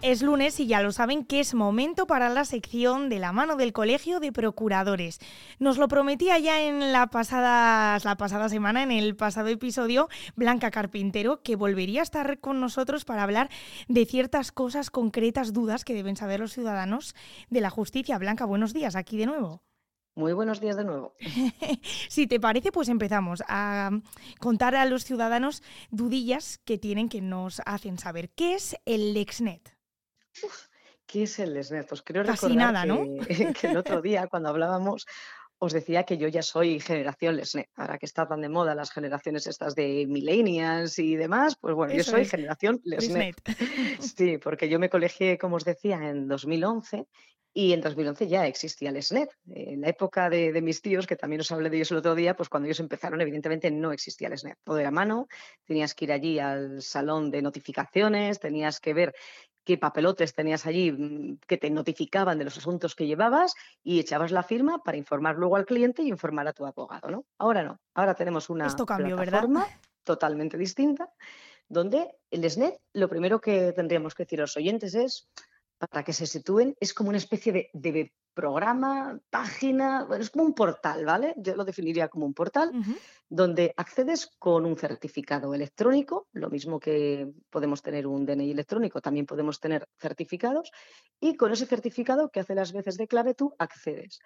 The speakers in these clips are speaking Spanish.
Es lunes y ya lo saben que es momento para la sección de la mano del Colegio de Procuradores. Nos lo prometía ya en la pasada, la pasada semana, en el pasado episodio, Blanca Carpintero, que volvería a estar con nosotros para hablar de ciertas cosas concretas, dudas que deben saber los ciudadanos de la justicia. Blanca, buenos días, aquí de nuevo. Muy buenos días de nuevo. si te parece, pues empezamos a contar a los ciudadanos dudillas que tienen que nos hacen saber. ¿Qué es el LexNet? ¿Qué es el SNET? Pues creo Casi nada, ¿no? que el otro día, cuando hablábamos, os decía que yo ya soy generación LESNET. Ahora que está tan de moda las generaciones estas de millennials y demás, pues bueno, yo soy generación LESNET. Sí, porque yo me colegié, como os decía, en 2011 y en 2011 ya existía el SNET. En la época de, de, mis tíos, que también os hablé de ellos el otro día, pues cuando ellos empezaron, evidentemente no existía el SNET. Todo era mano, tenías que ir allí al salón de notificaciones, tenías que ver qué papelotes tenías allí mm, que te notificaban de los asuntos que llevabas y echabas la firma para informar luego al cliente y informar a tu abogado, ¿no? Ahora no, ahora tenemos una Esto plataforma totalmente distinta donde el SNET, lo primero que tendríamos que decir a los oyentes es, para que se sitúen, es como una especie de, de programa, página, es como un portal, ¿vale? Yo lo definiría como un portal, donde accedes con un certificado electrónico, lo mismo que podemos tener un DNI electrónico, también podemos tener certificados, y con ese certificado que hace las veces de clave tú accedes.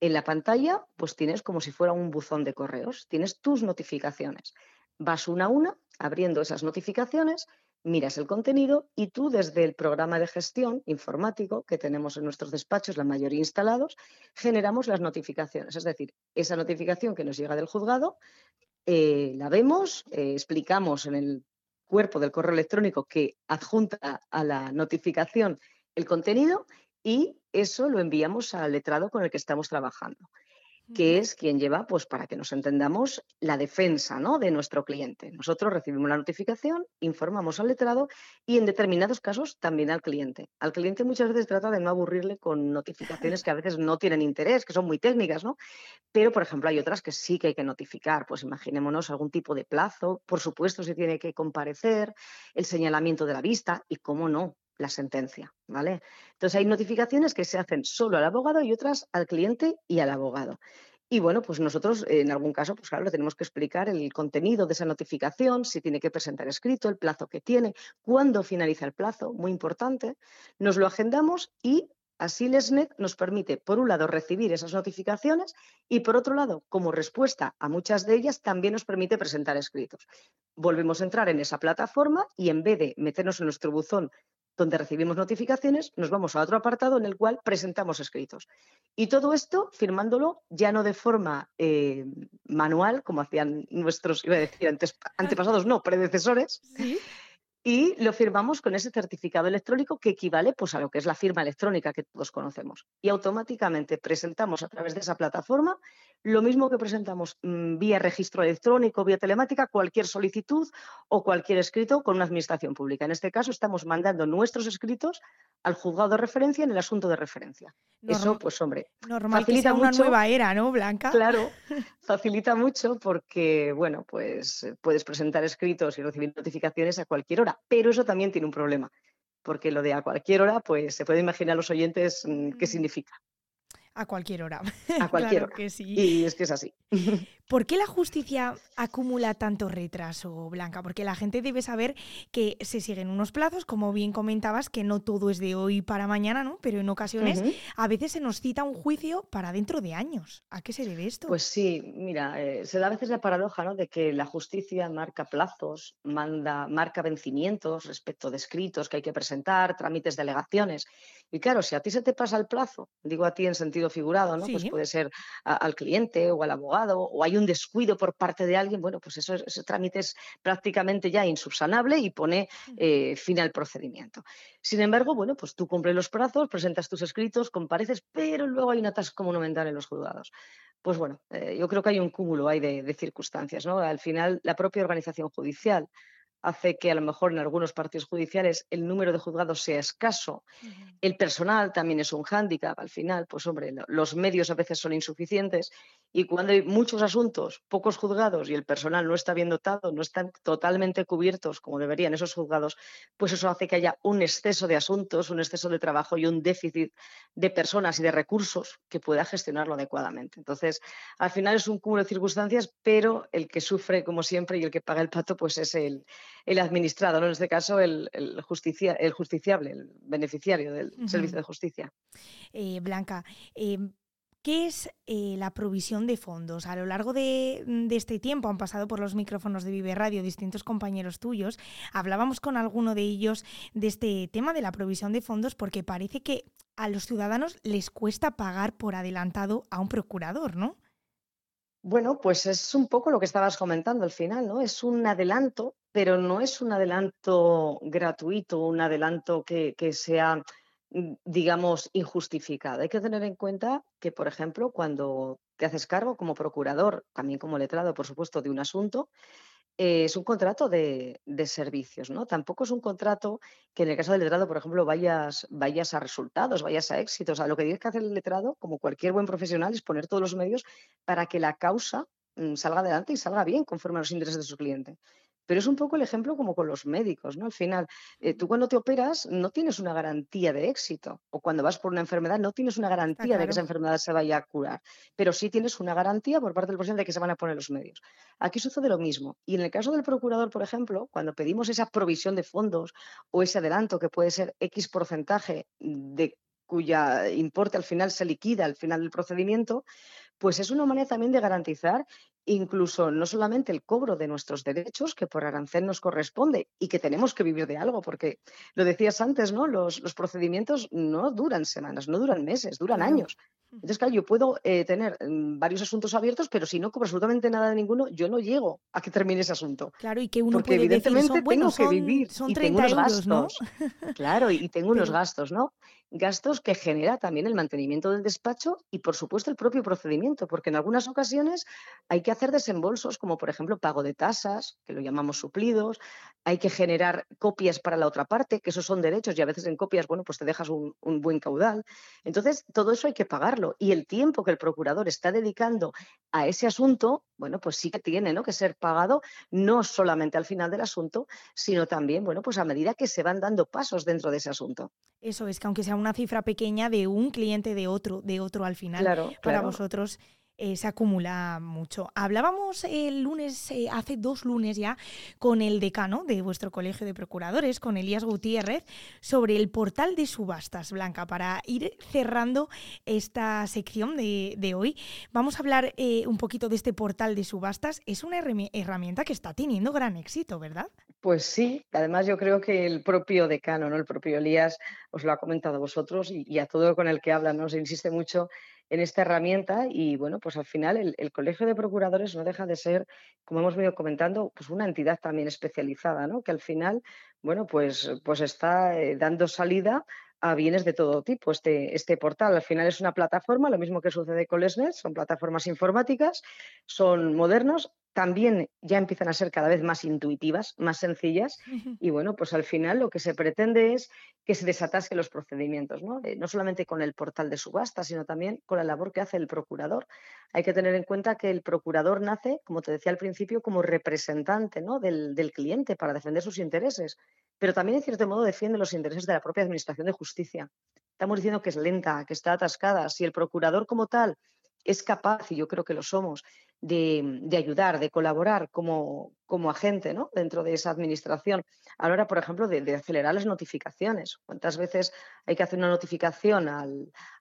En la pantalla, pues tienes como si fuera un buzón de correos, tienes tus notificaciones. Vas una a una abriendo esas notificaciones miras el contenido y tú desde el programa de gestión informático que tenemos en nuestros despachos, la mayoría instalados, generamos las notificaciones. Es decir, esa notificación que nos llega del juzgado, eh, la vemos, eh, explicamos en el cuerpo del correo electrónico que adjunta a la notificación el contenido y eso lo enviamos al letrado con el que estamos trabajando que es quien lleva, pues para que nos entendamos, la defensa ¿no? de nuestro cliente. Nosotros recibimos la notificación, informamos al letrado y en determinados casos también al cliente. Al cliente muchas veces trata de no aburrirle con notificaciones que a veces no tienen interés, que son muy técnicas, ¿no? Pero, por ejemplo, hay otras que sí que hay que notificar. Pues imaginémonos algún tipo de plazo, por supuesto, se tiene que comparecer, el señalamiento de la vista y, cómo no, la sentencia, ¿vale? Entonces hay notificaciones que se hacen solo al abogado y otras al cliente y al abogado. Y bueno, pues nosotros en algún caso, pues claro, le tenemos que explicar el contenido de esa notificación, si tiene que presentar escrito, el plazo que tiene, cuándo finaliza el plazo, muy importante. Nos lo agendamos y así LESNET nos permite, por un lado, recibir esas notificaciones y, por otro lado, como respuesta a muchas de ellas, también nos permite presentar escritos. Volvemos a entrar en esa plataforma y en vez de meternos en nuestro buzón donde recibimos notificaciones, nos vamos a otro apartado en el cual presentamos escritos. Y todo esto firmándolo ya no de forma eh, manual, como hacían nuestros, iba a decir, antes, antepasados, no, predecesores, ¿Sí? y lo firmamos con ese certificado electrónico que equivale pues, a lo que es la firma electrónica que todos conocemos. Y automáticamente presentamos a través de esa plataforma lo mismo que presentamos mmm, vía registro electrónico, vía telemática, cualquier solicitud o cualquier escrito con una administración pública. En este caso estamos mandando nuestros escritos al juzgado de referencia en el asunto de referencia. Normal, Eso, pues hombre, normal facilita que sea una mucho, nueva era, ¿no, Blanca? Claro, facilita mucho porque, bueno, pues puedes presentar escritos y recibir notificaciones a cualquier hora pero eso también tiene un problema, porque lo de a cualquier hora, pues se puede imaginar los oyentes mm, qué significa. A cualquier hora. A cualquier claro hora. que sí. Y es que es así. ¿Por qué la justicia acumula tanto retraso, Blanca? Porque la gente debe saber que se siguen unos plazos, como bien comentabas, que no todo es de hoy para mañana, ¿no? Pero en ocasiones a veces se nos cita un juicio para dentro de años. ¿A qué se debe esto? Pues sí, mira, eh, se da a veces la paradoja, ¿no? De que la justicia marca plazos, manda, marca vencimientos respecto de escritos que hay que presentar, trámites de alegaciones. Y claro, si a ti se te pasa el plazo, digo a ti en sentido figurado, ¿no? Pues puede ser a- al cliente o al abogado, o hay un descuido por parte de alguien, bueno, pues eso, es- ese trámite es prácticamente ya insubsanable y pone eh, fin al procedimiento. Sin embargo, bueno, pues tú cumples los plazos, presentas tus escritos, compareces, pero luego hay un atasco monumental en los juzgados. Pues bueno, eh, yo creo que hay un cúmulo ahí de, de circunstancias, ¿no? Al final, la propia organización judicial hace que a lo mejor en algunos partidos judiciales el número de juzgados sea escaso. El personal también es un hándicap. Al final, pues hombre, lo- los medios a veces son insuficientes Y cuando hay muchos asuntos, pocos juzgados y el personal no está bien dotado, no están totalmente cubiertos como deberían esos juzgados, pues eso hace que haya un exceso de asuntos, un exceso de trabajo y un déficit de personas y de recursos que pueda gestionarlo adecuadamente. Entonces, al final es un cúmulo de circunstancias, pero el que sufre, como siempre, y el que paga el pato, pues es el, administrado, ¿no? en este caso el, justicia, el justiciable, el beneficiario del servicio de justicia. Eh, Blanca, eh, ¿Qué es eh, la provisión de fondos? A lo largo de, este tiempo han pasado por los micrófonos de Vive Radio distintos compañeros tuyos. Hablábamos con alguno de ellos de este tema de la provisión de fondos porque parece que a los ciudadanos les cuesta pagar por adelantado a un procurador, ¿no? Bueno, pues es un poco lo que estabas comentando al final, ¿no? Es un adelanto, pero no es un adelanto gratuito, un adelanto que sea digamos, injustificada. Hay que tener en cuenta que, por ejemplo, cuando te haces cargo como procurador, también como letrado, por supuesto, de un asunto, eh, es un contrato de, servicios, ¿no? Tampoco es un contrato que en el caso del letrado, por ejemplo, vayas, vayas a resultados, vayas a éxitos. A lo que tienes que hacer el letrado, como cualquier buen profesional, es poner todos los medios para que la causa mm, salga adelante y salga bien conforme a los intereses de su cliente. Pero es un poco el ejemplo como con los médicos, ¿no? Al final, eh, tú cuando te operas no tienes una garantía de éxito, o cuando vas por una enfermedad no tienes una garantía de que esa enfermedad se vaya a curar, pero sí tienes una garantía por parte del profesional de que se van a poner los medios. Aquí sucede lo mismo. Y en el caso del procurador, por ejemplo, cuando pedimos esa provisión de fondos o ese adelanto que puede ser X porcentaje de cuya importe al final se liquida al final del procedimiento, pues es una manera también de garantizar incluso no solamente el cobro de nuestros derechos, que por arancel nos corresponde y que tenemos que vivir de algo, porque lo decías antes, ¿no? Los, procedimientos no duran semanas, no duran meses, duran años. Entonces, claro, yo puedo eh, tener mm, varios asuntos abiertos, pero si no cobro absolutamente nada de ninguno, yo no llego a que termine ese asunto. Claro, y que uno Porque evidentemente tengo que vivir y tengo unos gastos. Claro, y tengo unos gastos, ¿no? Gastos que genera también el mantenimiento del despacho y, por supuesto, el propio procedimiento, porque en algunas ocasiones hay que hacer desembolsos, como por ejemplo pago de tasas, que lo llamamos suplidos, hay que generar copias para la otra parte, que esos son derechos y a veces en copias, bueno, pues te dejas un, un buen caudal. Entonces, todo eso hay que pagarlo y el tiempo que el procurador está dedicando a ese asunto, bueno, pues sí que tiene ¿no? que ser pagado no solamente al final del asunto, sino también, bueno, pues a medida que se van dando pasos dentro de ese asunto. Eso es que aunque sea una cifra pequeña de un cliente de otro, de otro al final, para vosotros eh, se acumula mucho. Hablábamos el lunes, eh, hace dos lunes ya, con el decano de vuestro colegio de procuradores, con Elías Gutiérrez, sobre el portal de subastas, Blanca. Para ir cerrando esta sección de, hoy, vamos a hablar eh, un poquito de este portal de subastas. Es una herramienta que está teniendo gran éxito, ¿verdad? Pues sí, además yo creo que el propio decano, ¿no? el propio Elías, os lo ha comentado a vosotros y, y a todo con el que habla, ¿no? se insiste mucho en esta herramienta y bueno, pues al final el, Colegio de Procuradores no deja de ser, como hemos venido comentando, pues una entidad también especializada, ¿no? Que al final, bueno, pues, pues está eh, dando salida a bienes de todo tipo. Este, este portal al final es una plataforma, lo mismo que sucede con Lesnet, son plataformas informáticas, son modernos, también ya empiezan a ser cada vez más intuitivas, más sencillas y bueno, pues al final lo que se pretende es que se desatasquen los procedimientos, ¿no? Eh, no solamente con el portal de subasta, sino también con la labor que hace el procurador. Hay que tener en cuenta que el procurador nace, como te decía al principio, como representante ¿no? del, del cliente para defender sus intereses, pero también en cierto modo defiende los intereses de la propia Administración de Justicia. Estamos diciendo que es lenta, que está atascada. Si el procurador como tal es capaz, y yo creo que lo somos, de, ayudar, de colaborar como, como agente ¿no? dentro de esa administración. A la hora, por ejemplo, de, acelerar las notificaciones. ¿Cuántas veces hay que hacer una notificación a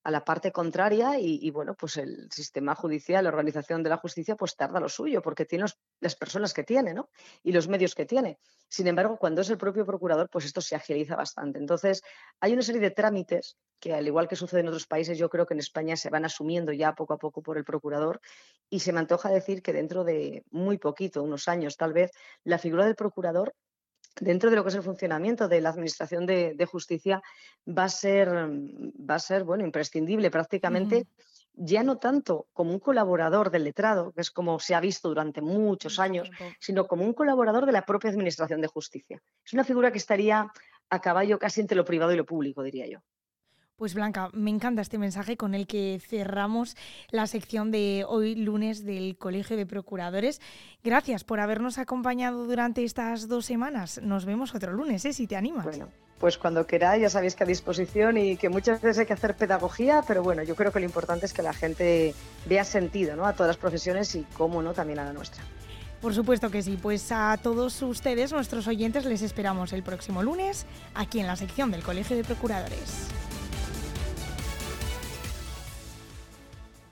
la parte contraria y, bueno, pues el sistema judicial, la organización de la justicia, pues tarda lo suyo porque tiene las personas que tiene ¿no? y los medios que tiene. Sin embargo, cuando es el propio procurador, pues esto se agiliza bastante. Entonces, hay una serie de trámites que, al igual que sucede en otros países, yo creo que en España se van asumiendo ya poco a poco por el procurador y se me antoja decir que dentro de muy poquito, unos años tal vez, la figura del procurador dentro de lo que es el funcionamiento de la Administración de, Justicia va a ser, va a ser bueno, imprescindible prácticamente. Ya no tanto como un colaborador del letrado, que es como se ha visto durante muchos años, sino como un colaborador de la propia Administración de Justicia. Es una figura que estaría a caballo casi entre lo privado y lo público, diría yo. Pues Blanca, me encanta este mensaje con el que cerramos la sección de hoy lunes del Colegio de Procuradores. Gracias por habernos acompañado durante estas dos semanas. Nos vemos otro lunes, ¿eh? si te animas. Bueno, pues cuando queráis, ya sabéis que a disposición y que muchas veces hay que hacer pedagogía, pero bueno, yo creo que lo importante es que la gente vea sentido ¿no? a todas las profesiones y, cómo no, también a la nuestra. Por supuesto que sí, pues a todos ustedes, nuestros oyentes, les esperamos el próximo lunes aquí en la sección del Colegio de Procuradores.